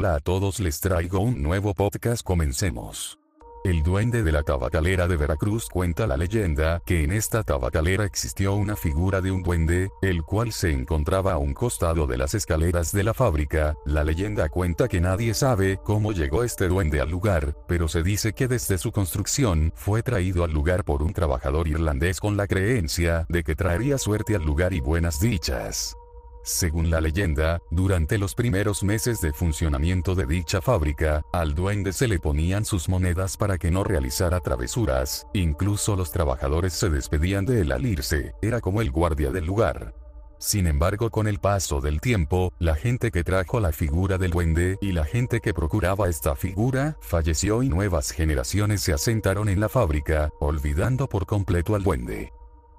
Hola a todos les traigo un nuevo podcast comencemos. El duende de la tabacalera de Veracruz cuenta la leyenda que en esta tabacalera existió una figura de un duende, el cual se encontraba a un costado de las escaleras de la fábrica. La leyenda cuenta que nadie sabe cómo llegó este duende al lugar, pero se dice que desde su construcción fue traído al lugar por un trabajador irlandés con la creencia de que traería suerte al lugar y buenas dichas. Según la leyenda, durante los primeros meses de funcionamiento de dicha fábrica, al duende se le ponían sus monedas para que no realizara travesuras, incluso los trabajadores se despedían de él al irse, era como el guardia del lugar. Sin embargo, con el paso del tiempo, la gente que trajo la figura del duende y la gente que procuraba esta figura falleció y nuevas generaciones se asentaron en la fábrica, olvidando por completo al duende.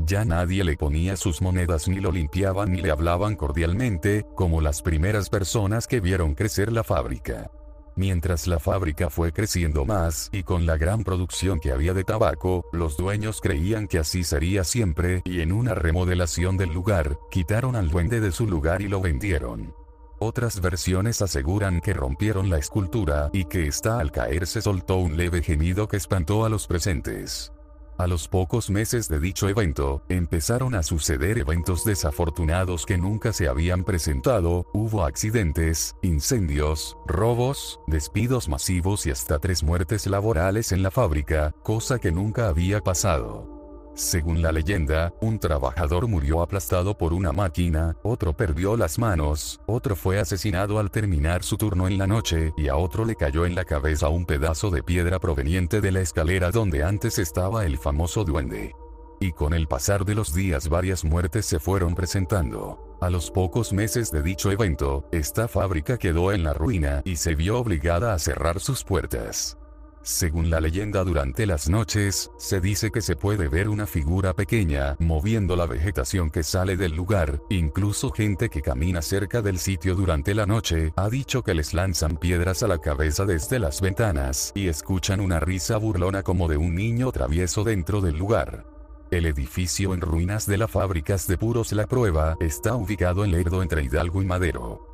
Ya nadie le ponía sus monedas ni lo limpiaban ni le hablaban cordialmente, como las primeras personas que vieron crecer la fábrica. Mientras la fábrica fue creciendo más y con la gran producción que había de tabaco, los dueños creían que así sería siempre y en una remodelación del lugar, quitaron al duende de su lugar y lo vendieron. Otras versiones aseguran que rompieron la escultura y que esta al caer se soltó un leve gemido que espantó a los presentes. A los pocos meses de dicho evento, empezaron a suceder eventos desafortunados que nunca se habían presentado, hubo accidentes, incendios, robos, despidos masivos y hasta tres muertes laborales en la fábrica, cosa que nunca había pasado. Según la leyenda, un trabajador murió aplastado por una máquina, otro perdió las manos, otro fue asesinado al terminar su turno en la noche, y a otro le cayó en la cabeza un pedazo de piedra proveniente de la escalera donde antes estaba el famoso duende. Y con el pasar de los días varias muertes se fueron presentando. A los pocos meses de dicho evento, esta fábrica quedó en la ruina y se vio obligada a cerrar sus puertas. Según la leyenda durante las noches, se dice que se puede ver una figura pequeña moviendo la vegetación que sale del lugar, incluso gente que camina cerca del sitio durante la noche ha dicho que les lanzan piedras a la cabeza desde las ventanas y escuchan una risa burlona como de un niño travieso dentro del lugar. El edificio en ruinas de la fábricas de puros La Prueba está ubicado en Lerdo entre Hidalgo y Madero.